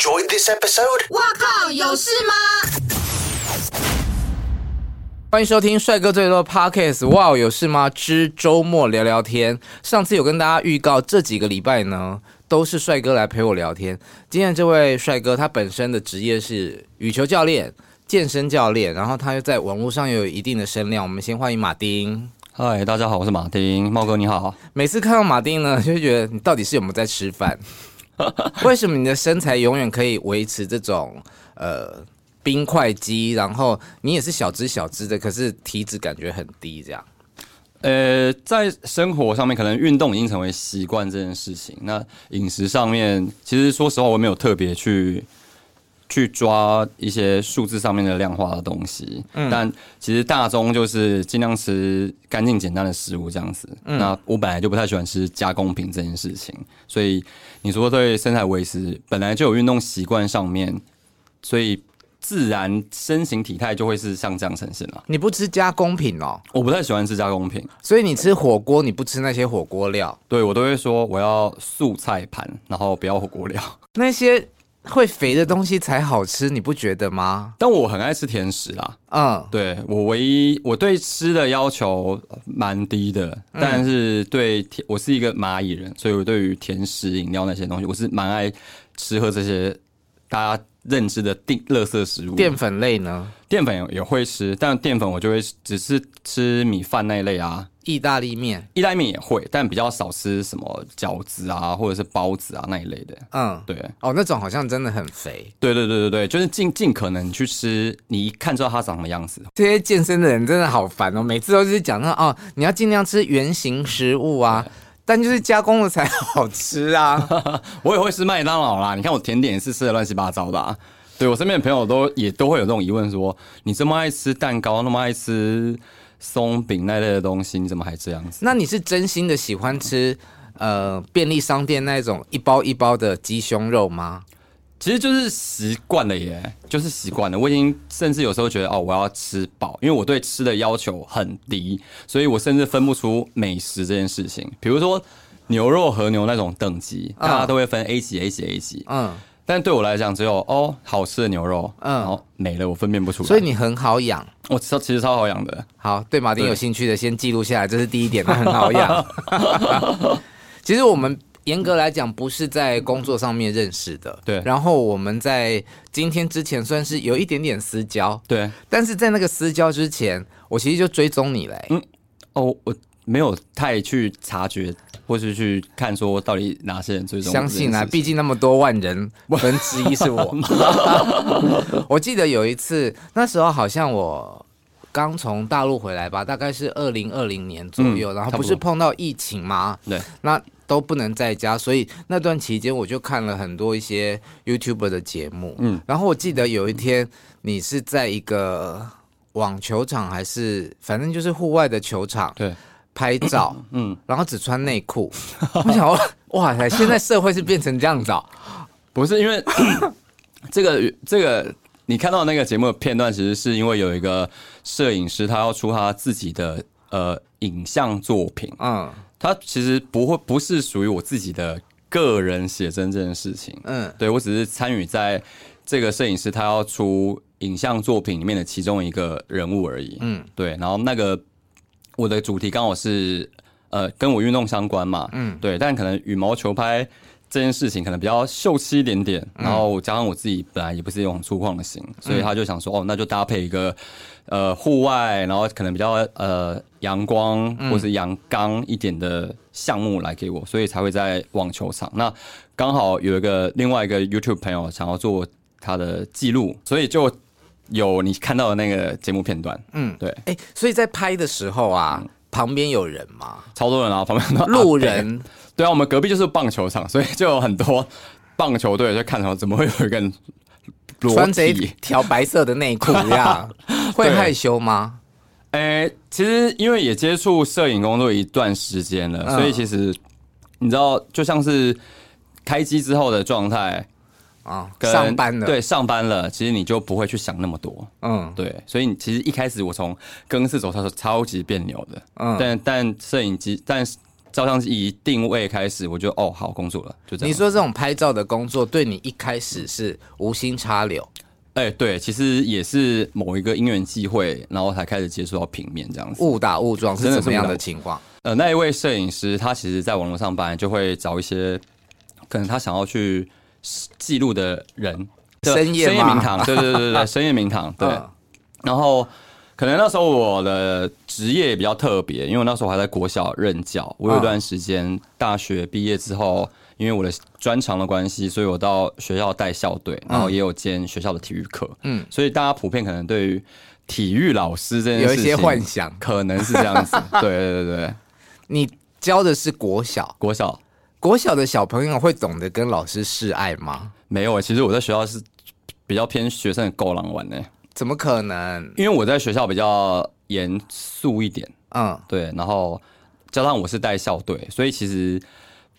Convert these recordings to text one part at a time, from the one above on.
enjoyed this episode? 哇靠，有事吗？欢迎收听帅哥最多的 Podcast。哇，有事吗？之周末聊聊天。上次有跟大家预告，这几个礼拜呢，都是帅哥来陪我聊天。今天这位帅哥，他本身的职业是羽球教练、健身教练，然后他又在网络上又有一定的声量。我们先欢迎马丁。嗨，大家好，我是马丁。茂哥你好。每次看到马丁呢，就会觉得你到底是有没有在吃饭？为什么你的身材永远可以维持这种呃？冰块肌，然后你也是小只小只的，可是体脂感觉很低，这样。呃，在生活上面，可能运动已经成为习惯这件事情。那饮食上面，其实说实话，我没有特别去去抓一些数字上面的量化的东西。嗯。但其实大宗就是尽量吃干净简单的食物这样子。嗯。那我本来就不太喜欢吃加工品这件事情，所以你说对身材维持本来就有运动习惯上面，所以。自然身形体态就会是像这样呈现了。你不吃加工品哦？我不太喜欢吃加工品，所以你吃火锅，你不吃那些火锅料？对，我都会说我要素菜盘，然后不要火锅料。那些会肥的东西才好吃，你不觉得吗？但我很爱吃甜食啦。嗯，对，我唯一我对吃的要求蛮低的，但是对甜，我是一个蚂蚁人，所以我对于甜食、饮料那些东西，我是蛮爱吃喝这些。大家。认知的定垃圾食物，淀粉类呢？淀粉也会吃，但淀粉我就会只是吃米饭那一类啊。意大利面，意大利面也会，但比较少吃什么饺子啊，或者是包子啊那一类的。嗯，对。哦，那种好像真的很肥。对对对对对，就是尽尽可能去吃，你一看知道它长什么样子。这些健身的人真的好烦哦，每次都是讲到哦，你要尽量吃原形食物啊。但就是加工的才好吃啊！我也会吃麦当劳啦。你看我甜点也是吃的乱七八糟的啊。对，我身边的朋友都也都会有这种疑问說，说你这么爱吃蛋糕，那么爱吃松饼那类的东西，你怎么还这样子？那你是真心的喜欢吃呃便利商店那种一包一包的鸡胸肉吗？其实就是习惯了耶，就是习惯了。我已经甚至有时候觉得哦，我要吃饱，因为我对吃的要求很低，所以我甚至分不出美食这件事情。比如说牛肉和牛那种等级，大家都会分 A 级、A 级、A 级。嗯，但对我来讲，只有哦好吃的牛肉，嗯，然后没了，我分辨不出来。所以你很好养，我超其实超好养的。好，对马丁有兴趣的，先记录下来，这是第一点，它很好养。其实我们。严格来讲，不是在工作上面认识的。对。然后我们在今天之前算是有一点点私交。对。但是在那个私交之前，我其实就追踪你嘞。嗯。哦，我没有太去察觉，或是去看说到底哪些人最终。相信啊，毕竟那么多万人，分之一是我。我记得有一次，那时候好像我刚从大陆回来吧，大概是二零二零年左右，嗯，然后不是碰到疫情吗？对。那都不能在家，所以那段期间我就看了很多一些 YouTuber 的节目。嗯，然后我记得有一天你是在一个网球场，还是反正就是户外的球场，对，拍照，嗯，然后只穿内裤。我想，哇塞，现在社会是变成这样子？不是因为 这个这个，你看到那个节目的片段，其实是因为有一个摄影师，他要出他自己的呃影像作品，嗯。他其实不会，不是属于我自己的个人写真这件事情。嗯，对，我只是参与在这个摄影师他要出影像作品里面的其中一个人物而已。嗯，对。然后那个我的主题刚好是呃跟我运动相关嘛。嗯，对。但可能羽毛球拍这件事情可能比较秀气一点点。然后加上我自己本来也不是一种粗犷的型，所以他就想说哦，那就搭配一个。呃，户外，然后可能比较呃阳光或是阳刚一点的项目来给我，所以才会在网球场。那刚好有一个另外一个 YouTube 朋友想要做他的记录，所以就有你看到的那个节目片段。嗯，对。哎，所以在拍的时候啊，旁边有人吗？超多人啊，旁边路人。对啊，我们隔壁就是棒球场，所以就有很多棒球队在看然后，怎么会有一个人穿着一条白色的内裤？会害羞吗？哎、欸，其实因为也接触摄影工作一段时间了，嗯，所以其实你知道，就像是开机之后的状态啊，上班了，对，上班了，其实你就不会去想那么多，嗯，对，所以你其实一开始我从更衣室走它是超级别扭的，嗯，但但摄影机，但照相机一定位开始，我就哦好工作了，就这样。你说这种拍照的工作对你一开始是无心插柳？哎、欸，对，其实也是某一个因缘际会，然后才开始接触到平面这样子。误打误撞是怎么样的情况？呃，那一位摄影师他其实在网络上班，就会找一些可能他想要去记录的人，深夜深夜名堂，对对对对 深夜名堂，对。嗯、然后可能那时候我的职业也比较特别，因为我那时候还在国小任教，我有一段时间大学毕业之后。因为我的专长的关系，所以我到学校带校队，然后也有兼学校的体育课。嗯，所以大家普遍可能对于体育老师这件事情有一些幻想，可能是这样子。对对对对，你教的是国小，国小，国小的小朋友会懂得跟老师示爱吗？没有，其实我在学校是比较偏学生的勾狼玩呢。怎么可能？因为我在学校比较严肃一点。嗯，对，然后加上我是带校队，所以其实。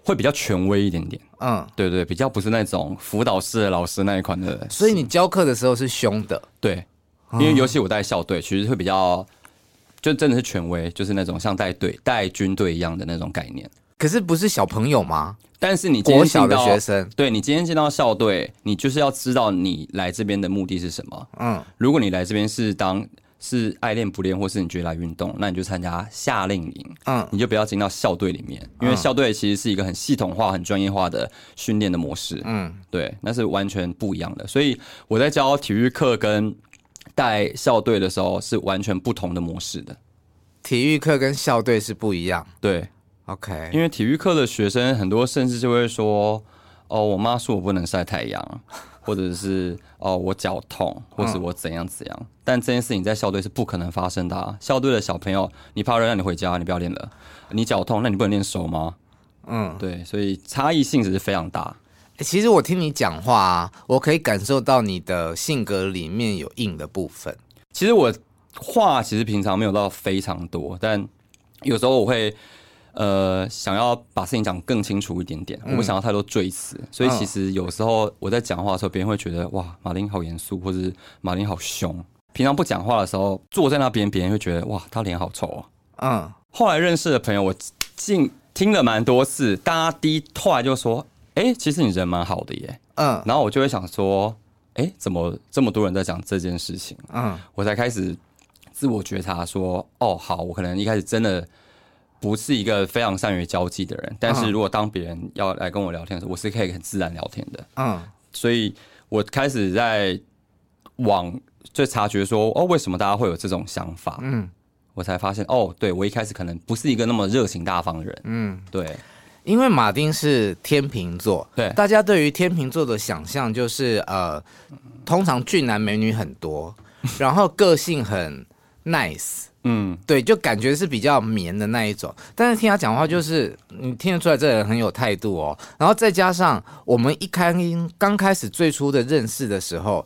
会比较权威一点点，嗯，对对，比较不是那种辅导室的老师那一款的。所以你教课的时候是凶的，对，因为尤其我带校队，其实会比较，就真的是权威，就是那种像带队、带军队一样的那种概念。可是不是小朋友吗？但是你国小的学生，对，你今天进到校队，你就是要知道你来这边的目的是什么。嗯，如果你来这边是当。是爱练不练，或是你觉得来运动，那你就参加夏令营。嗯，你就不要进到校队里面，因为校队其实是一个很系统化、很专业化的训练的模式。嗯，对，那是完全不一样的。所以我在教体育课跟带校队的时候是完全不同的模式的。体育课跟校队是不一样。对，OK。因为体育课的学生很多，甚至就会说：“哦，我妈说我不能晒太阳。”或者是哦，我脚痛，或是我怎样怎样，嗯、但这件事情在校队是不可能发生的啊。校队的小朋友，你怕热，让你回家，你不要练了。你脚痛，那你不能练手吗？嗯，对，所以差异性质是非常大。欸，其实我听你讲话啊，我可以感受到你的性格里面有硬的部分。其实我话其实平常没有到非常多，但有时候我会。呃，想要把事情讲更清楚一点点，我不想要太多赘词，嗯、所以其实有时候我在讲话的时候，别人会觉得哇，马丁好严肃，或者是马丁好凶。平常不讲话的时候，坐在那边，别人会觉得哇，他脸好臭啊。嗯，后来认识的朋友，我进听了蛮多次，大家第一后来就说，哎、欸，其实你人蛮好的耶。嗯，然后我就会想说，哎、欸，怎么这么多人在讲这件事情？嗯，我才开始自我觉察说，哦，好，我可能一开始真的。不是一个非常善于交际的人，但是如果当别人要来跟我聊天的时候，我是可以很自然聊天的。嗯，所以我开始在往就察觉说，哦，为什么大家会有这种想法？嗯，我才发现，哦，对，我一开始可能不是一个那么热情大方的人。嗯，对，因为马丁是天秤座，对，大家对于天秤座的想象就是，呃，通常俊男美女很多，然后个性很 nice。嗯，对，就感觉是比较绵的那一种，但是听他讲话，就是你听得出来这个人很有态度哦。然后再加上我们一开刚开始最初的认识的时候，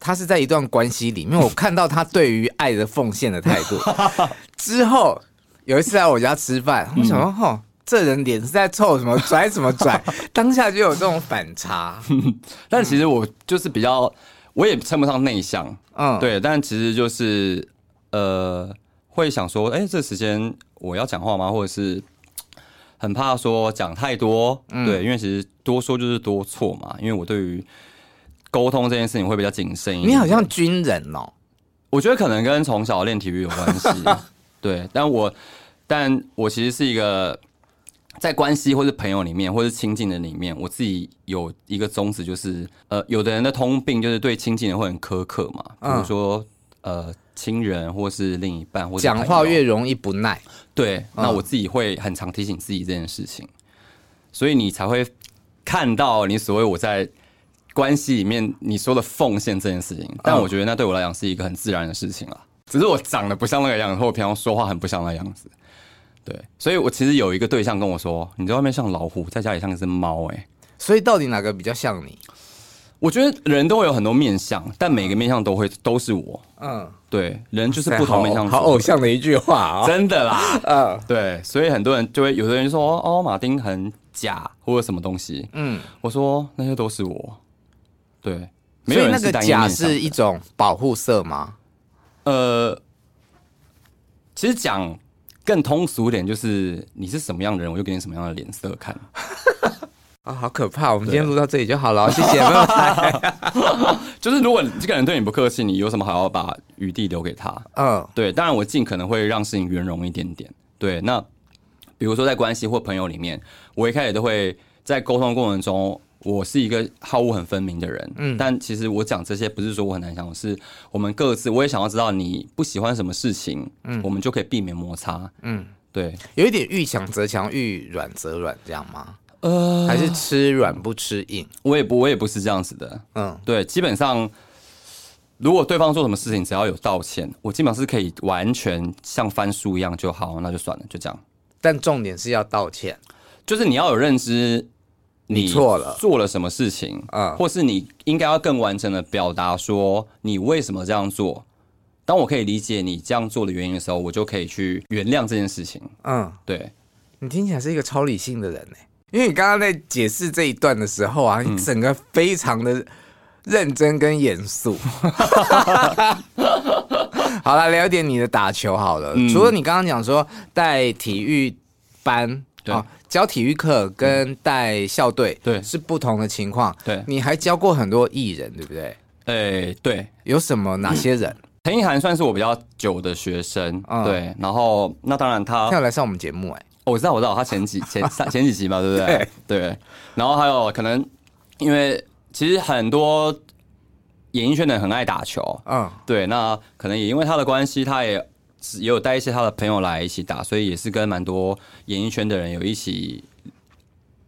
他是在一段关系里面，我看到他对于爱的奉献的态度。之后有一次来我家吃饭，我想说，哦，这人脸是在臭什么拽什么拽，当下就有这种反差。但其实我就是比较，我也称不上内向，嗯，对，但其实就是。呃，会想说，哎，这时间我要讲话吗？或者是很怕说讲太多，嗯、对，因为其实多说就是多错嘛。因为我对于沟通这件事情会比较谨慎一点。你好像军人哦，我觉得可能跟从小练体育有关系。对，但我但我其实是一个在关系或是朋友里面，或是亲近的里面，我自己有一个宗旨，就是呃，有的人的通病就是对亲近人会很苛刻嘛，比如说、嗯、呃。亲人或是另一半，或者讲话越容易不耐。对，那我自己会很常提醒自己这件事情，所以你才会看到你所谓我在关系里面你说的奉献这件事情。但我觉得那对我来讲是一个很自然的事情了，只是我长得不像那个样子，或我平常说话很不像那个样子。对，所以我其实有一个对象跟我说：“你在外面像老虎，在家里像一只猫。”哎，所以到底哪个比较像你？我觉得人都会有很多面相，但每个面相都会都是我。嗯，对，人就是不同面相。好偶像的一句话啊，真的啦。嗯，对，所以很多人就会有的人就说哦，马丁很假或者什么东西。嗯，我说那些都是我。对，没有人是假是一种保护色吗？呃，其实讲更通俗一点，就是你是什么样的人，我就给你什么样的脸色看。啊，好可怕！我们今天录到这里就好了，谢谢。就是如果这个人对你不客气，你有什么好要把余地留给他？嗯，对。当然，我尽可能会让事情圆融一点点。对，那比如说在关系或朋友里面，我一开始都会在沟通过程中，我是一个好恶很分明的人。嗯，但其实我讲这些不是说我很难相处，是我们各自，我也想要知道你不喜欢什么事情，嗯，我们就可以避免摩擦。嗯，对，有一点遇强则强，遇软则软，这样吗？呃，还是吃软不吃硬，我也不，我也不是这样子的。嗯，对，基本上如果对方做什么事情，只要有道歉，我基本上是可以完全像翻书一样就好，那就算了，就这样。但重点是要道歉，就是你要有认知，你错了，做了什么事情啊，或是你应该要更完整的表达说你为什么这样做。当我可以理解你这样做的原因的时候，我就可以去原谅这件事情。嗯，对，你听起来是一个超理性的人呢。因为你刚刚在解释这一段的时候啊，你整个非常的认真跟严肃。好了，聊点你的打球好了。嗯、除了你刚刚讲说带体育班对啊，教体育课跟带校队，对，是不同的情况。对，你还教过很多艺人，对不对？哎、欸，对，有什么哪些人？陈意涵算是我比较久的学生，嗯、对。然后那当然他要来上我们节目、欸，哎。我知道，我知道，他前几 前三前几集嘛，对不对？对，对。然后还有可能，因为其实很多演艺圈的人很爱打球，嗯，对。那可能也因为他的关系，他也也有带一些他的朋友来一起打，所以也是跟蛮多演艺圈的人有一起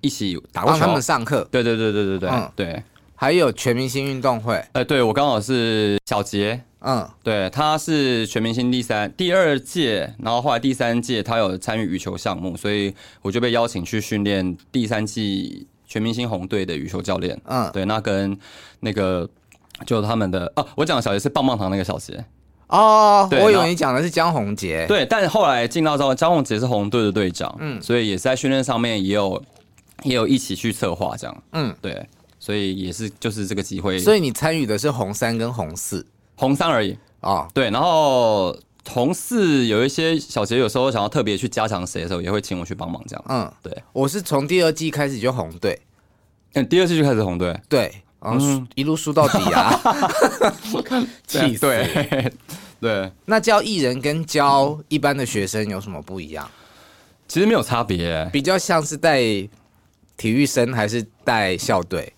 一起打过球。他们上课。对对对对对对、嗯、对。还有全明星运动会，哎、呃，对我刚好是小杰，嗯，对，他是全明星第三第二届，然后后来第三届他有参与羽球项目，所以我就被邀请去训练第三季全明星红队的羽球教练，嗯，对，那跟那个就他们的哦，我讲的小杰是棒棒糖那个小杰，哦，我以为你讲的是江宏杰，对，但是后来进到之后，江宏杰是红队的队长，嗯，所以也是在训练上面也有也有一起去策划这样，嗯，对。所以也是就是这个机会，所以你参与的是红三跟红四，红三而已啊。哦、对，然后红四有一些小杰有时候想要特别去加强谁的时候，也会请我去帮忙这样。嗯，对，我是从第二季开始就红队，嗯，第二季就开始红队，对，然后一路输到底啊，气死。对，对，那教艺人跟教一般的学生有什么不一样？其实没有差别，比较像是带体育生还是带校队？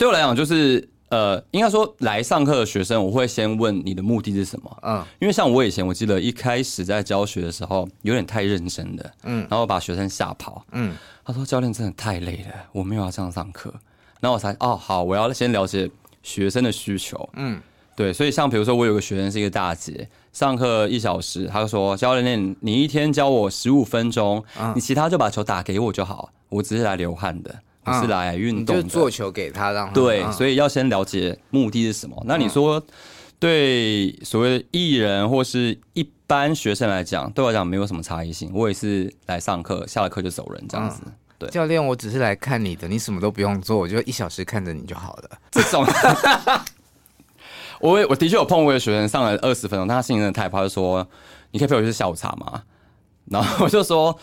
对我来讲，就是呃，应该说来上课的学生，我会先问你的目的是什么？嗯，因为像我以前，我记得一开始在教学的时候，有点太认真的，嗯，然后把学生吓跑，嗯，他说教练真的太累了，我没有要这样上课，然后我才哦好，我要先了解学生的需求，嗯，对，所以像比如说我有个学生是一个大姐，上课一小时，他就说教练，你一天教我十五分钟，嗯，你其他就把球打给我就好，我只是来流汗的。不是来运动，就做球给他，让他对，所以要先了解目的是什么。那你说，对所谓的艺人或是一般学生来讲，对我来讲没有什么差异性。我也是来上课，下了课就走人这样子。对，教练，我只是来看你的，你什么都不用做，我就一小时看着你就好了。这种，我我的确有碰过一个学生上了二十分钟，但他心情真的太怕，就说：“你可以陪我去下午茶吗？”然后我就说：“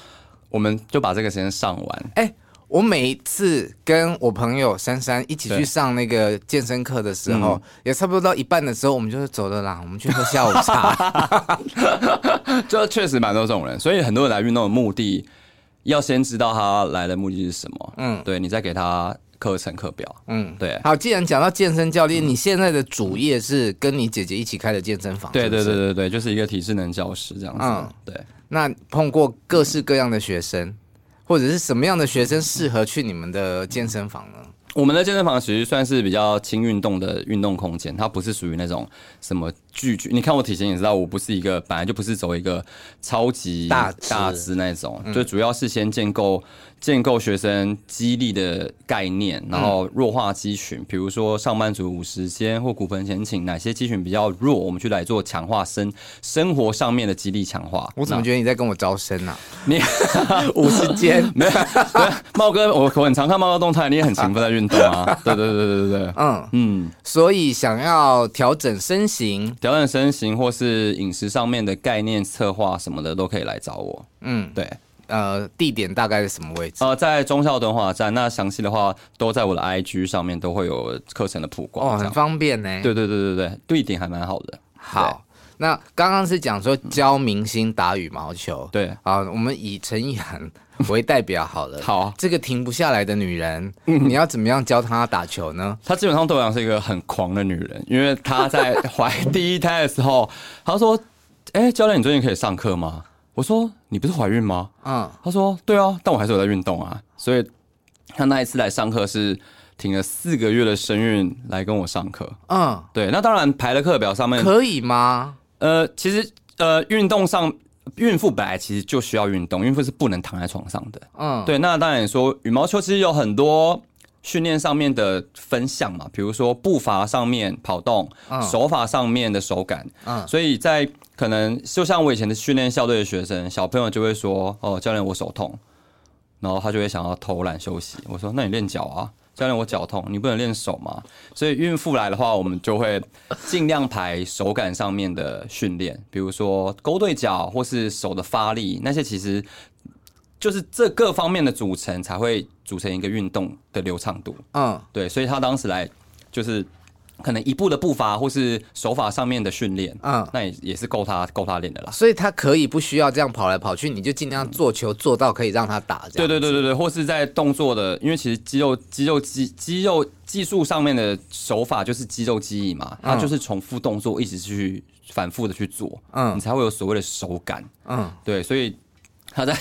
我们就把这个时间上完。”哎。我每一次跟我朋友珊珊一起去上那个健身课的时候，也差不多到一半的时候，我们就是走了啦，我们去喝下午茶。就确实蛮多这种人，所以很多人来运动的目的，要先知道他来的目的是什么。嗯，对，你再给他课程课表。嗯，对。好，既然讲到健身教练，你现在的主业是跟你姐姐一起开的健身房？对对对对对，就是一个体适能教室这样子。嗯，对。那碰过各式各样的学生。或者是什么样的学生适合去你们的健身房呢？我们的健身房其实算是比较轻运动的运动空间，它不是属于那种什么巨巨。你看我体型也知道，我不是一个本来就不是走一个超级大大只那种，就主要是先建构。建构学生激励的概念，然后弱化肌群，比如说上班族五十间或骨盆前倾，哪些肌群比较弱，我们去来做强化生生活上面的激励强化。我怎么觉得你在跟我招生呢、啊？你 五十间没有？对，茂哥，我我很常看茂哥动态，你也很勤奋在运运动啊。对对对对对对，嗯嗯，所以想要调整身形、调整身形或是饮食上面的概念策划什么的，都可以来找我。嗯，对。呃，地点大概是什么位置？呃，在中校敦化站。那详细的话都在我的 IG 上面都会有课程的曝光。哦，很方便呢。对对对对对，地点还蛮好的。好，那刚刚是讲说教明星打羽毛球。对，啊，我们以陈意涵为代表好了。好，这个停不下来的女人，你要怎么样教她打球呢？她基本上对我是一个很狂的女人，因为她在怀第一胎的时候，她说：“哎，教练，你最近可以上课吗？”我说，你不是怀孕吗？嗯，他说对啊，但我还是有在运动啊。所以他那一次来上课是停了四个月的身孕来跟我上课。嗯，对。那当然排了课表上面可以吗？呃，其实呃，运动上孕妇本来其实就需要运动，孕妇是不能躺在床上的。嗯，对。那当然说羽毛球其实有很多训练上面的分项嘛，比如说步伐上面跑动，嗯，手法上面的手感。嗯，所以在可能就像我以前的训练校队的学生，小朋友就会说：“哦，教练，我手痛。”然后他就会想要偷懒休息。我说：“那你练脚啊，教练，我脚痛，你不能练手吗？”所以孕妇来的话，我们就会尽量排手感上面的训练，比如说勾对脚或是手的发力，那些其实就是这各方面的组成才会组成一个运动的流畅度。嗯，对，所以他当时来就是。可能一步的步伐或是手法上面的训练，嗯，那也也是够他够他练的啦。所以他可以不需要这样跑来跑去，你就尽量做球做到可以让他打这样。对对对对对，或是在动作的，因为其实肌肉肌肉肌肌肉技术上面的手法就是肌肉记忆嘛，它就是重复动作一直去反复的去做，嗯，你才会有所谓的手感，嗯，对，所以他在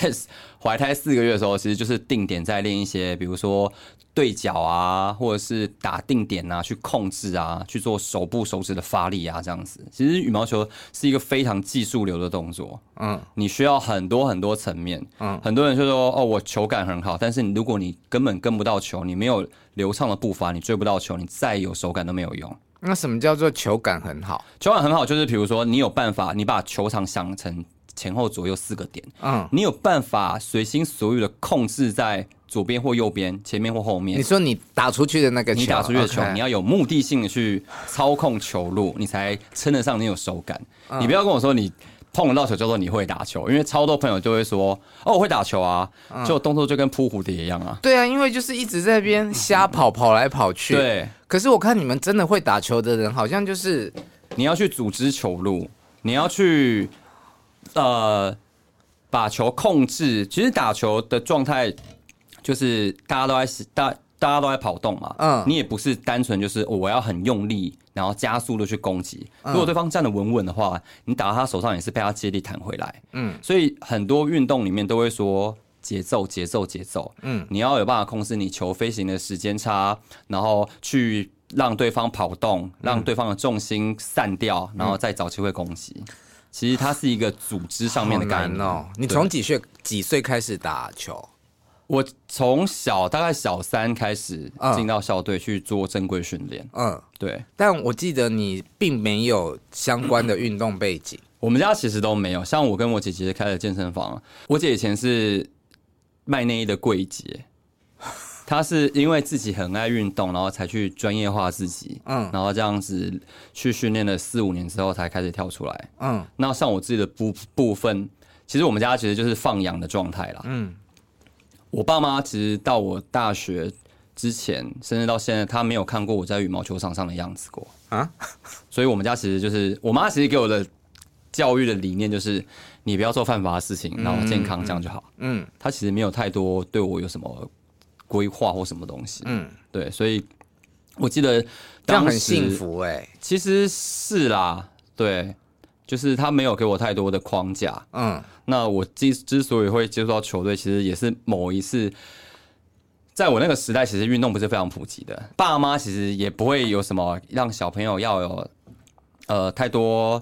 怀胎四个月的时候，其实就是定点在练一些，比如说。对角啊，或者是打定点啊，去控制啊，去做手部手指的发力啊，这样子。其实羽毛球是一个非常技术流的动作，嗯，你需要很多很多层面，嗯，很多人就说哦，我球感很好，但是你如果你根本跟不到球，你没有流畅的步伐，你追不到球，你再有手感都没有用。那什么叫做球感很好？球感很好就是比如说你有办法，你把球场想成前后左右四个点，嗯，你有办法随心所欲的控制在。左边或右边，前面或后面。你说你打出去的那个球，你打出去的球，你要有目的性的去操控球路，你才称得上你有手感。你不要跟我说你碰得到球叫做你会打球，因为超多朋友就会说哦，我会打球啊，就动作就跟扑蝴蝶一样啊。对啊，因为就是一直在那边瞎跑，跑来跑去。对。可是我看你们真的会打球的人，好像就是你要去组织球路，你要去呃把球控制。其实打球的状态。就是大家都在大大家都在跑动嘛，嗯，你也不是单纯就是我要很用力，然后加速的去攻击。如果对方站得稳稳的话，你打到他手上也是被他接力弹回来，嗯。所以很多运动里面都会说节奏、节奏、节奏，嗯，你要有办法控制你球飞行的时间差，然后去让对方跑动，让对方的重心散掉，然后再找机会攻击。其实它是一个组织上面的概念哦。你从几岁几岁开始打球？我从小大概小三开始进到校队去做正规训练。嗯，对。但我记得你并没有相关的运动背景。我们家其实都没有。像我跟我姐姐开了健身房，我姐以前是卖内衣的柜姐。她是因为自己很爱运动，然后才去专业化自己。嗯，然后这样子去训练了四五年之后，才开始跳出来。嗯，那像我自己的部部分，其实我们家其实就是放养的状态啦。嗯。我爸妈其实到我大学之前，甚至到现在，他没有看过我在羽毛球场上的样子过啊。所以，我们家其实就是我妈其实给我的教育的理念就是，你不要做犯法的事情，然后健康这样就好。嗯，他其实没有太多对我有什么规划或什么东西。嗯，对，所以我记得这样很幸福哎，其实是啦，对。就是他没有给我太多的框架，嗯，那我之之所以会接触到球队，其实也是某一次，在我那个时代，其实运动不是非常普及的，爸妈其实也不会有什么让小朋友要有呃太多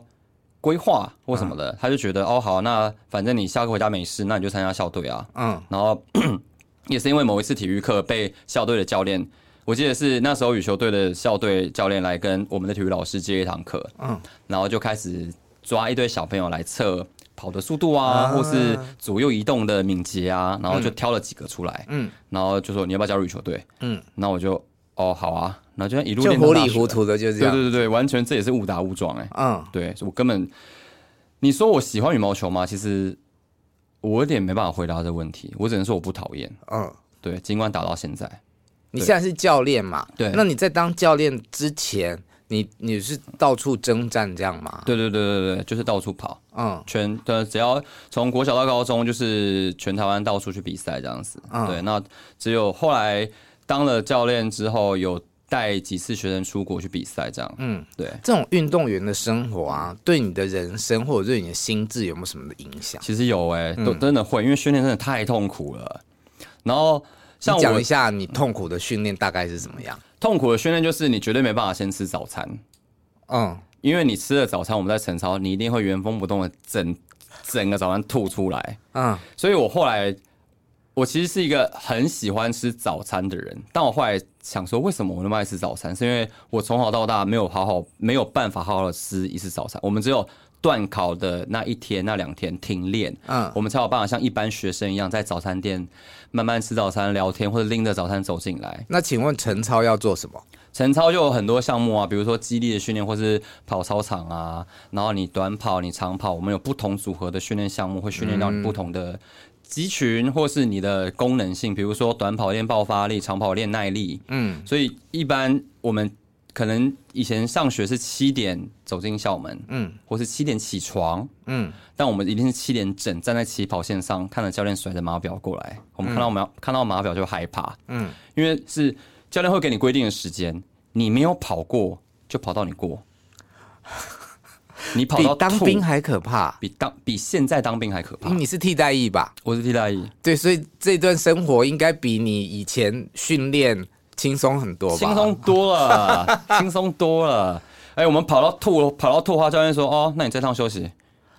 规划或什么的，他就觉得哦好，那反正你下课回家没事，那你就参加校队啊，嗯，然后 也是因为某一次体育课被校队的教练，我记得是那时候羽球队的校队教练来跟我们的体育老师接一堂课，嗯，然后就开始。抓一堆小朋友来测跑的速度啊，或是左右移动的敏捷啊，然后就挑了几个出来，嗯，然后就说你要不要加入羽球队？嗯，那我就哦，好啊，然后就一路就糊里糊涂的，就这样。对对对对，完全这也是误打误撞哎。嗯，对，我根本你说我喜欢羽毛球吗？其实我有点没办法回答这个问题，我只能说我不讨厌。嗯，对，尽管打到现在。你现在是教练嘛？对。那你在当教练之前，你你是到处征战这样吗？对对对对对，就是到处跑。嗯，全的只要从国小到高中，就是全台湾到处去比赛这样子。嗯，对。那只有后来。当了教练之后，有带几次学生出国去比赛，这样。嗯，对。这种运动员的生活啊，对你的人生或者对你的心智有没有什么的影响？其实有哎、欸，都真的会，因为训练真的太痛苦了。然后，像我讲一下你痛苦的训练大概是怎么样？痛苦的训练就是你绝对没办法先吃早餐。嗯，因为你吃了早餐，我们在晨操，你一定会原封不动的整整个早餐吐出来。嗯，所以我后来。我其实是一个很喜欢吃早餐的人，但我后来想说，为什么我那么爱吃早餐？是因为我从小到大没有好好没有办法好好的吃一次早餐。我们只有段考的那一天、那两天停练，嗯，我们才有办法像一般学生一样在早餐店慢慢吃早餐、聊天，或者拎着早餐走进来。那请问晨操要做什么？晨操就有很多项目啊，比如说激励的训练，或是跑操场啊。然后你短跑、你长跑，我们有不同组合的训练项目，会训练到你不同的。肌群或是你的功能性，比如说短跑练爆发力，长跑练耐力。嗯，所以一般我们可能以前上学是七点走进校门，嗯，或是七点起床，嗯，但我们一定是七点整站在起跑线上，看着教练甩着码表过来，我们看到码、嗯、看到码表就害怕，嗯，因为是教练会给你规定的时间，你没有跑过就跑到你过。你跑到比当兵还可怕，比当比现在当兵还可怕。你是替代役吧？我是替代役。对，所以这段生活应该比你以前训练轻松很多吧？轻松多了，轻松多了。哎、欸，我们跑到吐，跑到吐花，教练说：“哦，那你这趟休息，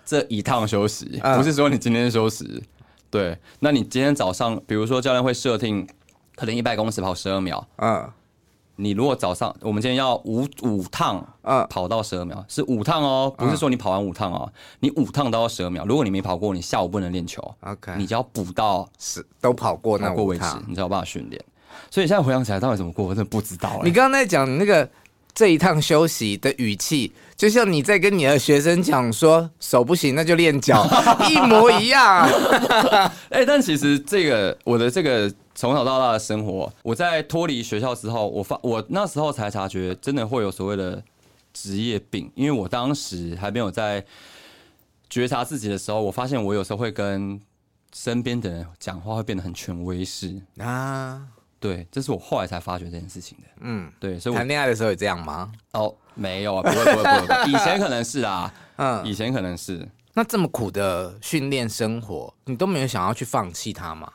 这一趟休息，不是说你今天休息。嗯”对，那你今天早上，比如说教练会设定，可能一百公尺跑十二秒，嗯。你如果早上，我们今天要五五趟，嗯，跑到十二秒，是五趟哦，不是说你跑完五趟哦，你五趟都要十二秒。如果你没跑过，你下午不能练球，OK，你就要补到十都跑过那过为止，你才有办法训练。所以现在回想起来，到底怎么过，我真的不知道。你刚刚在讲那个这一趟休息的语气，就像你在跟你的学生讲说手不行，那就练脚，一模一样。哎，但其实这个我的这个。从小到大的生活，我在脱离学校之后，我发我那时候才察觉，真的会有所谓的职业病。因为我当时还没有在觉察自己的时候，我发现我有时候会跟身边的人讲话会变得很权威式啊。对，这是我后来才发觉这件事情的。嗯，对，所以谈恋爱的时候也这样吗？哦，没有啊，不会不会不会，以前可能是啊，嗯，以前可能是。那这么苦的训练生活，你都没有想要去放弃它吗？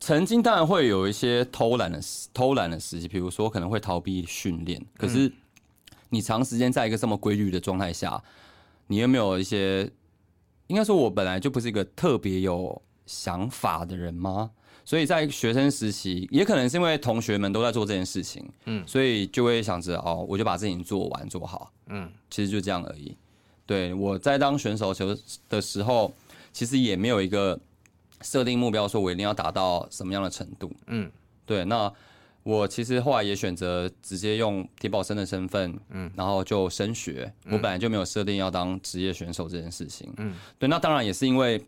曾经当然会有一些偷懒的偷懒的时期，比如说可能会逃避训练。可是你长时间在一个这么规律的状态下，你有没有一些？应该说，我本来就不是一个特别有想法的人吗？所以在学生时期，也可能是因为同学们都在做这件事情，嗯，所以就会想着哦，我就把事情做完做好，嗯，其实就这样而已。对，我在当选手球的时候，其实也没有一个。设定目标，说我一定要达到什么样的程度？嗯，对。那我其实后来也选择直接用体保生的身份，嗯，然后就升学。我本来就没有设定要当职业选手这件事情。嗯，对。那当然也是因为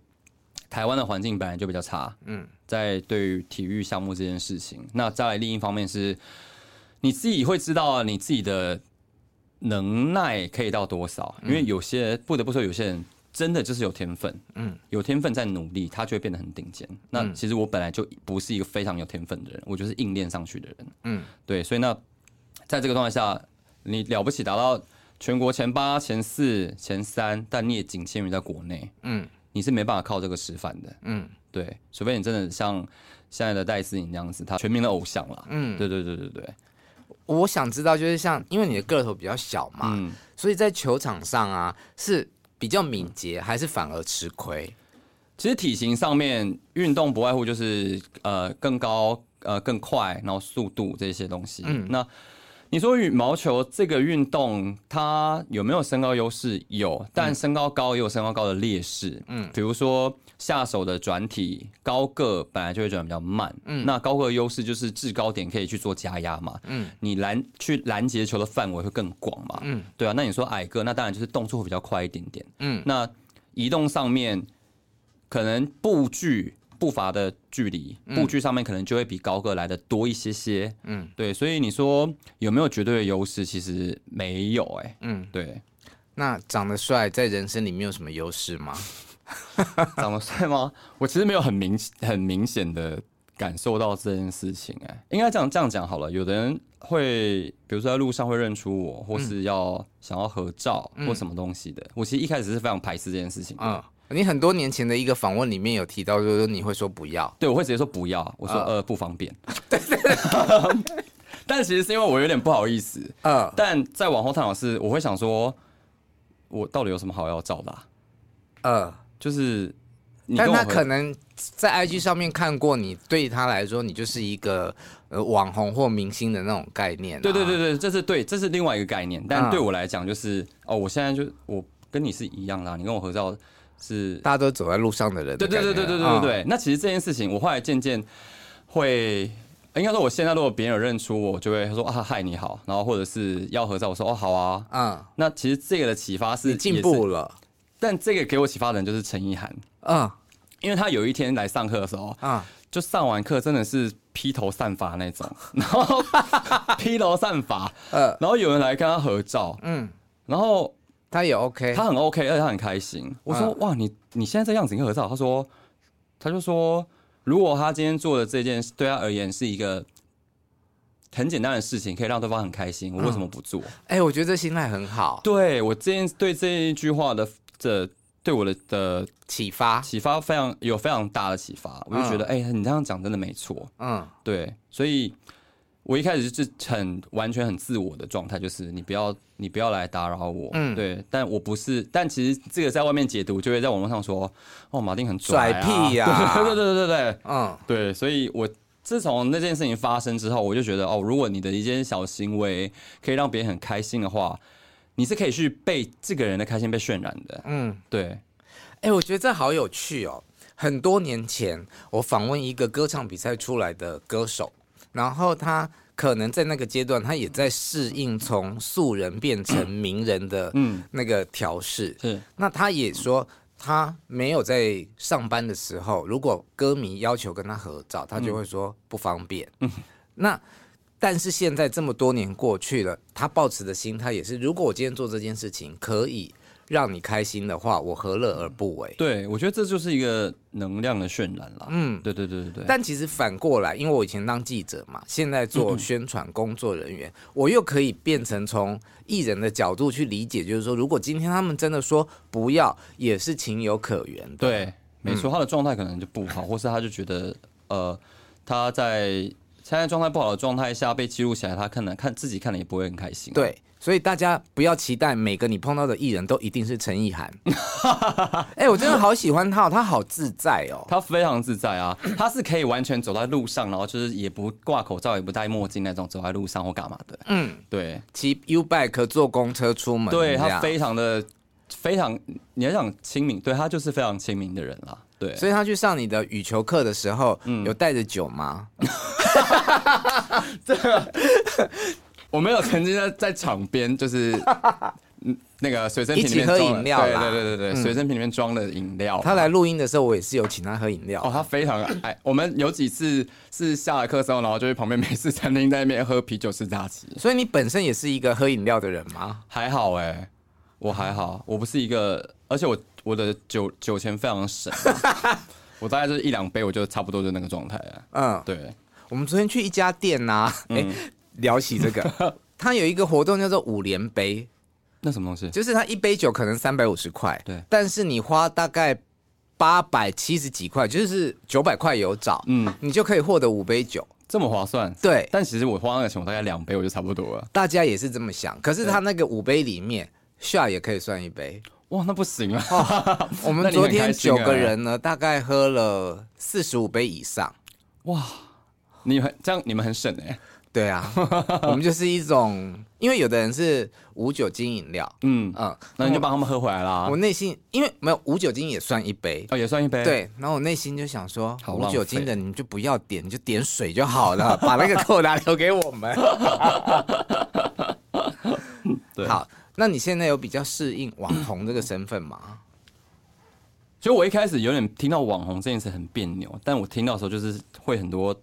台湾的环境本来就比较差。嗯，在对于体育项目这件事情，那再来另一方面是，你自己会知道你自己的能耐可以到多少，因为有些不得不说，有些人。真的就是有天分，嗯，有天分在努力，他就会变得很顶尖。那其实我本来就不是一个非常有天分的人，我就是硬练上去的人，嗯，对。所以那在这个状态下，你了不起达到全国前八、前四、前三，但你也仅限于在国内，嗯，你是没办法靠这个吃饭的，嗯，对。除非你真的像现在的戴思颖那样子，他全民的偶像了，嗯，对对对对对。我想知道，就是像因为你的个头比较小嘛，嗯，所以在球场上啊是。比较敏捷还是反而吃亏？其实体型上面运动不外乎就是呃更高呃更快，然后速度这些东西。嗯，那你说羽毛球这个运动，它有没有身高优势？有，但身高高也有身高高的劣势。嗯，比如说下手的转体，高个本来就会转得比较慢。嗯，那高个优势就是制高点可以去做加压嘛。嗯，你拦去拦截球的范围会更广嘛。嗯，对啊。那你说矮个，那当然就是动作会比较快一点点。嗯，那移动上面可能步距。步伐的距离，步距上面可能就会比高个来的多一些些。嗯，对，所以你说有没有绝对的优势？其实没有、欸，哎，嗯，对。那长得帅在人生里面有什么优势吗？长得帅吗？我其实没有很明很明显的感受到这件事情、欸。哎，应该这样这样讲好了。有的人会，比如说在路上会认出我，或是要想要合照或什么东西的。嗯、我其实一开始是非常排斥这件事情。嗯。你很多年前的一个访问里面有提到，就是你会说不要，对，我会直接说不要，我说呃不方便，对 对对，但其实是因为我有点不好意思，嗯，但在往后探讨是，我会想说，我到底有什么好要照的，呃，就是，但他可能在 IG 上面看过你，对他来说，你就是一个呃网红或明星的那种概念，对对对对，这是对，这是另外一个概念，但对我来讲就是，哦，我现在就我跟你是一样的，你跟我合照。是。大家都走在路上的人的，对对对对对对对对。哦、那其实这件事情，我后来渐渐会，应该说，我现在如果别人有认出我，就会说啊嗨你好，然后或者是要合照，我说哦好啊，嗯。那其实这个的启发是进步了，但这个给我启发的人就是陈意涵，嗯，因为他有一天来上课的时候，啊、嗯，就上完课真的是披头散发那种，然后披头散发，呃，然后有人来跟他合照，嗯，然后。他也 OK，他很 OK，而且他很开心。我说：“哇，你你现在这样子跟合照？”他说：“他就说，如果他今天做的这件事对他而言是一个很简单的事情，可以让对方很开心，我为什么不做？”哎、嗯欸，我觉得这心态很好。对我这件对这一句话的这对我的的启发，启发非常有非常大的启发。我就觉得，哎、嗯欸，你这样讲真的没错。嗯，对，所以。我一开始是很完全很自我的状态，就是你不要你不要来打扰我，嗯，对，但我不是，但其实这个在外面解读就会在网络上说，哦，马丁很拽、啊、拽屁呀、啊，对对对对对，嗯，对，所以我自从那件事情发生之后，我就觉得哦，如果你的一件小行为可以让别人很开心的话，你是可以去被这个人的开心被渲染的，嗯，对，哎、欸，我觉得这好有趣哦。很多年前我访问一个歌唱比赛出来的歌手。然后他可能在那个阶段，他也在适应从素人变成名人的那个调试。是，那他也说，他没有在上班的时候，如果歌迷要求跟他合照，他就会说不方便。那但是现在这么多年过去了，他抱持的心态也是，如果我今天做这件事情可以。让你开心的话，我何乐而不为？对，我觉得这就是一个能量的渲染了。嗯，对对对对对。但其实反过来，因为我以前当记者嘛，现在做宣传工作人员，嗯、我又可以变成从艺人的角度去理解，就是说，如果今天他们真的说不要，也是情有可原的。对，没错，他的状态可能就不好，或是他就觉得，呃，他在现在状态不好的状态下被记录起来，他可能看自己看了也不会很开心。对。所以大家不要期待每个你碰到的艺人都一定是陈意涵。哎，我真的好喜欢他，他好自在哦，他非常自在啊，他是可以完全走在路上，然后就是也不挂口罩，也不戴墨镜那种走在路上或干嘛的。嗯，对，骑 U bike 坐公车出门，对，他非常的非常，你要讲亲民，对，他就是非常亲民的人啦。对，所以他去上你的羽球课的时候，嗯，有带着酒吗？这个。我没有曾经在在场边，就是 那个随身瓶里面装饮料，对对对对对，随身瓶里面装了饮料。他来录音的时候，我也是有请他喝饮料。哦，他非常爱。我们有几次是下了课之后，然后就去旁边美式餐厅在那边喝啤酒吃炸鸡。所以你本身也是一个喝饮料的人吗？还好哎、欸，我还好，我不是一个，而且我我的酒酒钱非常省，我大概就是一两杯，我就差不多就那个状态了。嗯，对。我们昨天去一家店呐、啊，哎、欸。嗯聊起这个，他有一个活动叫做五连杯，那什么东西？就是他一杯酒可能三百五十块，对，但是你花大概八百七十几块，就是九百块有找，嗯，你就可以获得五杯酒，这么划算。对，但其实我花那个钱，我大概两杯我就差不多了。大家也是这么想，可是他那个五杯里面，shot 也可以算一杯，哇，那不行啊！哦、我们昨天九个人呢，大概喝了四十五杯以上，哇，你很这样，你们很省哎、欸。对啊，我们就是一种，因为有的人是无酒精饮料，嗯嗯，那你就帮他们喝回来啦。我内心因为没有无酒精也算一杯哦，也算一杯。对，然后我内心就想说，无酒精的你就不要点，你就点水就好了，把那个扣打留给我们。对，好，那你现在有比较适应网红这个身份吗？其实我一开始有点听到网红这件事很别扭，但我听到的时候就是会很多。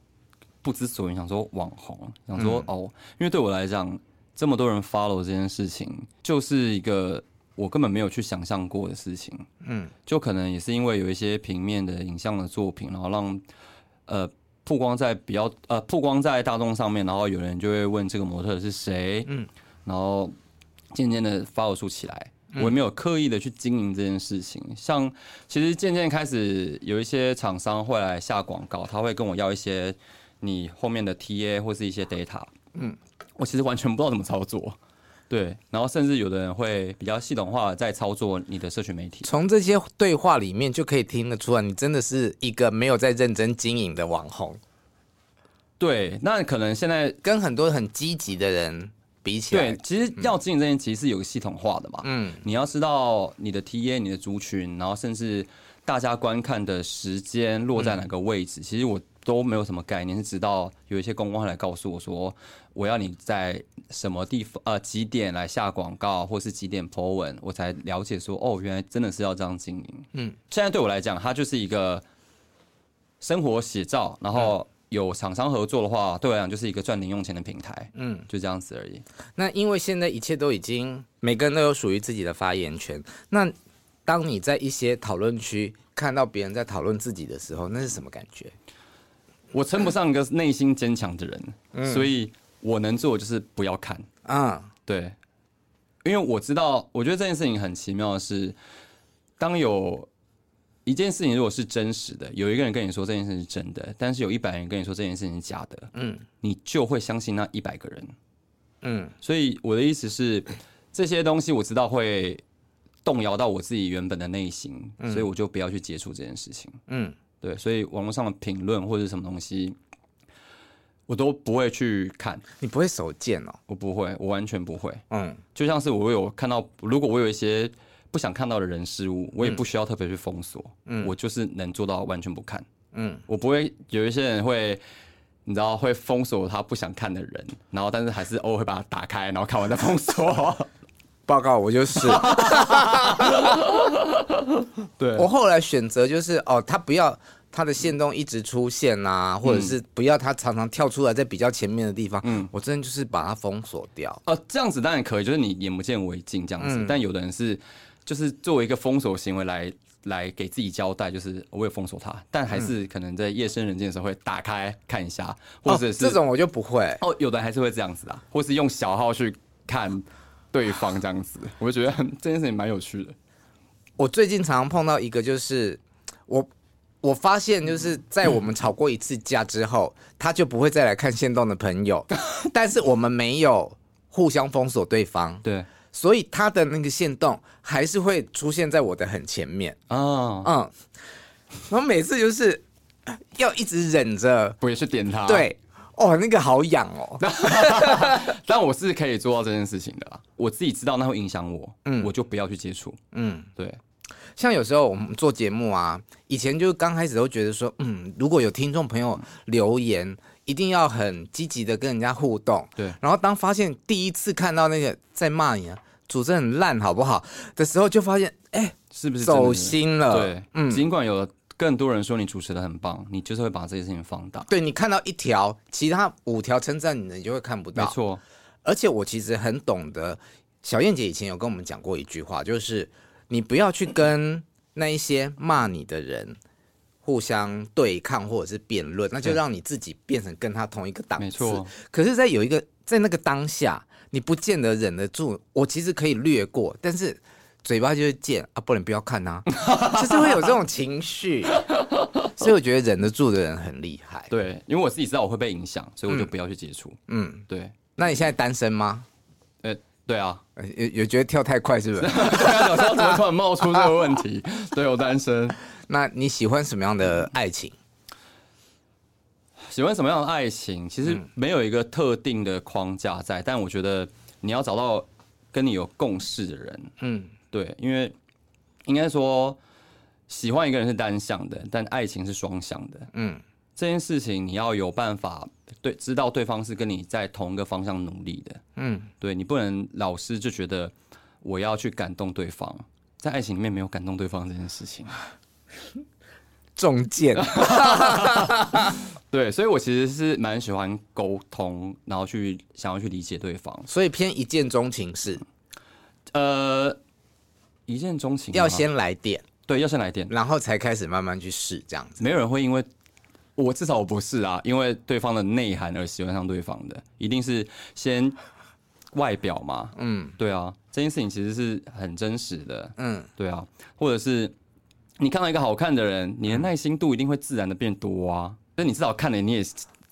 不知所云，想说网红，想说哦，因为对我来讲，这么多人 follow 这件事情，就是一个我根本没有去想象过的事情。嗯，就可能也是因为有一些平面的影像的作品，然后让呃曝光在比较呃曝光在大众上面，然后有人就会问这个模特是谁，嗯，然后渐渐的 follow 出起来，我也没有刻意的去经营这件事情。像其实渐渐开始有一些厂商会来下广告，他会跟我要一些。你后面的 TA 或是一些 data，嗯，我其实完全不知道怎么操作，对，然后甚至有的人会比较系统化在操作你的社群媒体。从这些对话里面就可以听得出来，你真的是一个没有在认真经营的网红。对，那可能现在跟很多很积极的人比起来，对，其实要经营这件其实是有个系统化的嘛，嗯，你要知道你的 TA、你的族群，然后甚至大家观看的时间落在哪个位置，嗯、其实我。都没有什么概念，是直到有一些公关来告诉我说，我要你在什么地方呃几点来下广告，或是几点 po 文，我才了解说哦，原来真的是要这样经营。嗯，现在对我来讲，它就是一个生活写照，然后有厂商合作的话，对我来讲就是一个赚零用钱的平台。嗯，就这样子而已。那因为现在一切都已经每个人都有属于自己的发言权，那当你在一些讨论区看到别人在讨论自己的时候，那是什么感觉？我称不上一个内心坚强的人，嗯、所以我能做就是不要看啊。对，因为我知道，我觉得这件事情很奇妙的是，当有一件事情如果是真实的，有一个人跟你说这件事情是真的，但是有一百人跟你说这件事情是假的，嗯，你就会相信那一百个人，嗯。所以我的意思是，这些东西我知道会动摇到我自己原本的内心，所以我就不要去接触这件事情，嗯。对，所以网络上的评论或者什么东西，我都不会去看。你不会手贱哦？我不会，我完全不会。嗯，就像是我有看到，如果我有一些不想看到的人事物，我也不需要特别去封锁。嗯，我就是能做到完全不看。嗯，我不会有一些人会，你知道，会封锁他不想看的人，然后但是还是偶尔会把它打开，然后看完再封锁。报告，我就是。对，我后来选择就是哦，他不要他的线动一直出现啊，或者是不要他常常跳出来在比较前面的地方。嗯，我真的就是把它封锁掉。哦，这样子当然可以，就是你眼不见为净这样子。但有的人是就是作为一个封锁行为来来给自己交代，就是我有封锁他，但还是可能在夜深人静的时候会打开看一下，或者是这种我就不会。哦，有的还是会这样子啊，或是用小号去看。对方这样子，我就觉得这件事情蛮有趣的。我最近常常碰到一个，就是我我发现，就是在我们吵过一次架之后，他就不会再来看线动的朋友，但是我们没有互相封锁对方，对，所以他的那个线动还是会出现在我的很前面啊，嗯，然后每次就是要一直忍着，不也是点他，对。哦，那个好痒哦！但我是可以做到这件事情的啦。我自己知道那会影响我，嗯，我就不要去接触。嗯，对。像有时候我们做节目啊，以前就刚开始都觉得说，嗯，如果有听众朋友留言，一定要很积极的跟人家互动。对。然后当发现第一次看到那个在骂你啊，主持很烂，好不好的时候，就发现，哎，是不是走心了？对，嗯，尽管有。更多人说你主持的很棒，你就是会把这些事情放大。对，你看到一条，其他五条称赞你的，你就会看不到。没错，而且我其实很懂得，小燕姐以前有跟我们讲过一句话，就是你不要去跟那一些骂你的人互相对抗或者是辩论，那就让你自己变成跟他同一个档次。没错。可是，在有一个在那个当下，你不见得忍得住。我其实可以略过，但是。嘴巴就是贱啊，不能不要看呐、啊，就是会有这种情绪，所以我觉得忍得住的人很厉害。对，因为我自己知道我会被影响，所以我就不要去接触。嗯，对。那你现在单身吗？呃，对啊，有有觉得跳太快是不是？刚刚怎么突然冒出这个问题？对，我单身。那你喜欢什么样的爱情？喜喜欢什么样的爱情，其实没有一个特定的框架在，但我觉得你要找到跟你有共识的人，嗯，对，因为应该说喜欢一个人是单向的，但爱情是双向的，嗯，这件事情你要有办法对知道对方是跟你在同一个方向努力的，嗯，对，你不能老是就觉得我要去感动对方，在爱情里面没有感动对方这件事情。中箭，对，所以我其实是蛮喜欢沟通，然后去想要去理解对方，所以偏一见钟情是，呃，一见钟情要先来电，对，要先来电，然后才开始慢慢去试这样子。没有人会因为我至少我不是啊，因为对方的内涵而喜欢上对方的，一定是先外表嘛，嗯，对啊，这件事情其实是很真实的，嗯，对啊，或者是。你看到一个好看的人，你的耐心度一定会自然的变多啊。那你至少看了，你也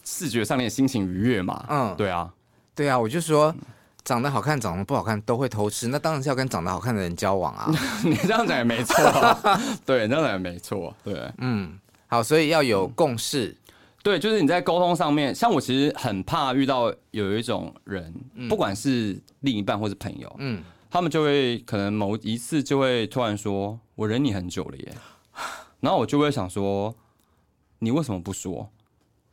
视觉上你也心情愉悦嘛。嗯，对啊，对啊。我就说，长得好看，长得不好看都会偷吃，那当然是要跟长得好看的人交往啊。你这样讲也没错啊，对，这样讲也没错。对，嗯，好，所以要有共识。对，就是你在沟通上面，像我其实很怕遇到有一种人，不管是另一半或是朋友，嗯。他们就会可能某一次就会突然说：“我忍你很久了耶。”然后我就会想说：“你为什么不说？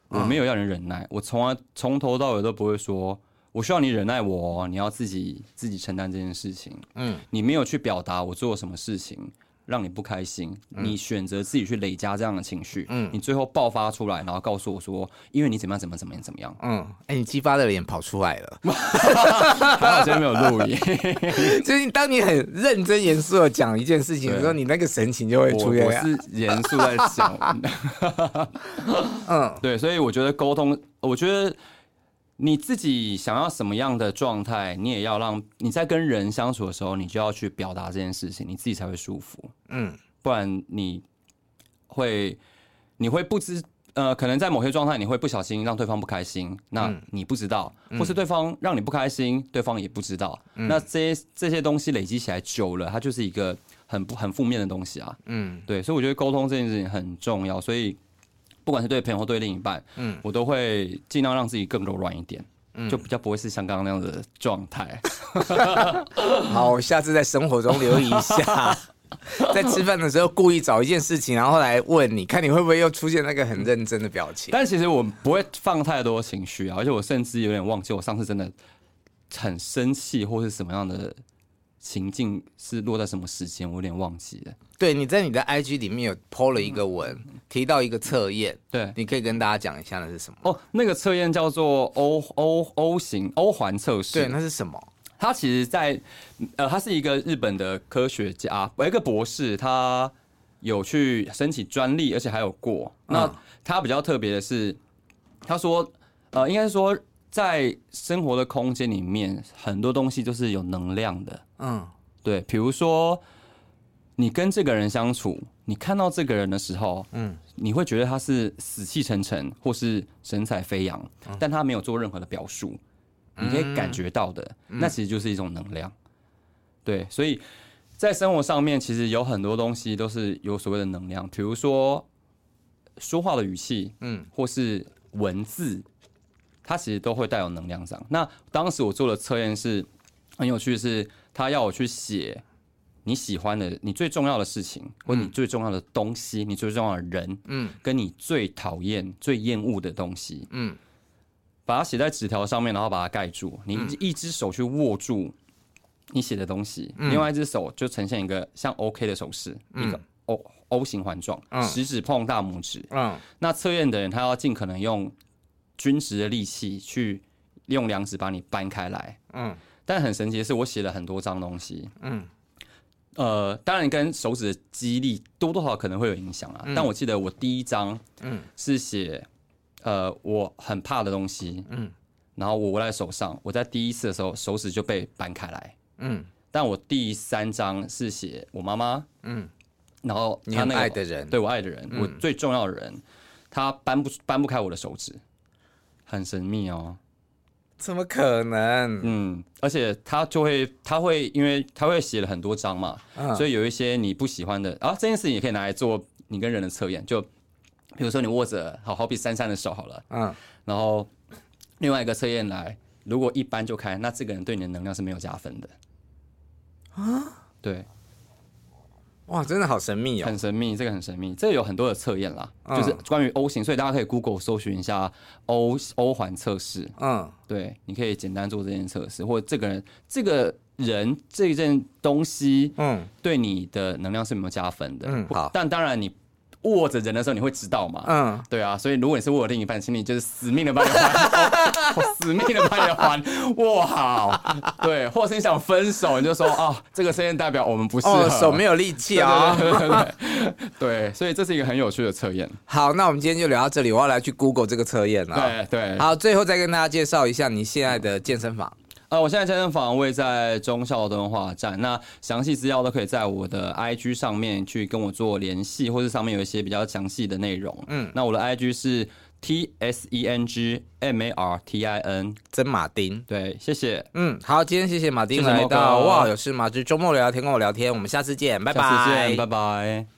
我没有要人忍耐，我从来从头到尾都不会说我需要你忍耐我，你要自己自己承担这件事情。嗯，你没有去表达我做了什么事情。”让你不开心，你选择自己去累加这样的情绪，嗯，你最后爆发出来，然后告诉我说，因为你怎么样，怎么怎么样，怎么样，嗯，哎、欸，你激发的脸跑出来了，还 好今天没有录音，就是当你很认真严肃的讲一件事情的时候，你那个神情就会出现，我是严肃在讲，嗯，对，所以我觉得沟通，我觉得。你自己想要什么样的状态，你也要让你在跟人相处的时候，你就要去表达这件事情，你自己才会舒服。嗯，不然你会你会不知呃，可能在某些状态你会不小心让对方不开心，那你不知道，嗯、或是对方让你不开心，对方也不知道。嗯、那这些这些东西累积起来久了，它就是一个很不很负面的东西啊。嗯，对，所以我觉得沟通这件事情很重要，所以。不管是对朋友或对另一半，嗯，我都会尽量让自己更柔软一点，嗯，就比较不会是像刚刚那样的状态。好，我下次在生活中留意一下，在吃饭的时候故意找一件事情，然后来问你看你会不会又出现那个很认真的表情。但其实我不会放太多情绪啊，而且我甚至有点忘记我上次真的很生气或是什么样的。情境是落在什么时间？我有点忘记了。对，你在你的 IG 里面有 po 了一个文，嗯、提到一个测验。对，你可以跟大家讲一下那是什么？哦，那个测验叫做 O O O 型欧环测试。对，那是什么？它其实在，在呃，他是一个日本的科学家，有一个博士，他有去申请专利，而且还有过。嗯、那他比较特别的是，他说，呃，应该是说。在生活的空间里面，很多东西都是有能量的。嗯，对，比如说你跟这个人相处，你看到这个人的时候，嗯，你会觉得他是死气沉沉，或是神采飞扬，但他没有做任何的表述，你可以感觉到的，那其实就是一种能量。对，所以在生活上面，其实有很多东西都是有所谓的能量，比如说说话的语气，嗯，或是文字。它其实都会带有能量上。那当时我做的测验是很有趣的是，他要我去写你喜欢的、你最重要的事情，或你最重要的东西、你最重要的人，嗯，跟你最讨厌、最厌恶的东西，嗯，把它写在纸条上面，然后把它盖住。你一只手去握住你写的东西，另外一只手就呈现一个像 OK 的手势，一个 O O 型环状，食指碰大拇指。嗯，那测验的人他要尽可能用。均值的力气去用两指把你搬开来，嗯，但很神奇的是，我写了很多张东西，嗯，呃，当然跟手指的肌力多多少少可能会有影响啊。嗯、但我记得我第一张，嗯，是写呃我很怕的东西，嗯，然后我握在手上，我在第一次的时候手指就被搬开来，嗯，但我第三张是写我妈妈，嗯，然后他那个的人，对我爱的人，嗯、我最重要的人，他搬不搬不开我的手指。很神秘哦，怎么可能？嗯，而且他就会，他会，因为他会写了很多张嘛，嗯、所以有一些你不喜欢的啊，这件事情也可以拿来做你跟人的测验。就比如说你握着好好比珊珊的手好了，嗯，然后另外一个测验来，如果一般就开，那这个人对你的能量是没有加分的啊？对。哇，真的好神秘哦！很神秘，这个很神秘。这个有很多的测验啦，嗯、就是关于 O 型，所以大家可以 Google 搜寻一下 O O 环测试。嗯，对，你可以简单做这件测试，或者这个人、这个人这件东西，嗯，对你的能量是有没有加分的？嗯，好。但当然你。握着人的时候，你会知道嘛？嗯，对啊，所以如果你是握另一半，请你就是死命的把你还，死命的把你还，握好。对，或者是你想分手，你就说哦，这个测验代表我们不适合，手没有力气啊。对，所以这是一个很有趣的测验。好，那我们今天就聊到这里，我要来去 Google 这个测验了。对对，好，最后再跟大家介绍一下你现在的健身房。呃，我现在健身房位在中孝敦化站，那详细资料都可以在我的 IG 上面去跟我做联系，或是上面有一些比较详细的内容。嗯，那我的 IG 是 T S E N G M A R T I N 曾马丁。对，谢谢。嗯，好，今天谢谢马丁来到哇，有事吗？就周末聊聊天，跟我聊天，我们下次见，拜拜。下次见，拜拜。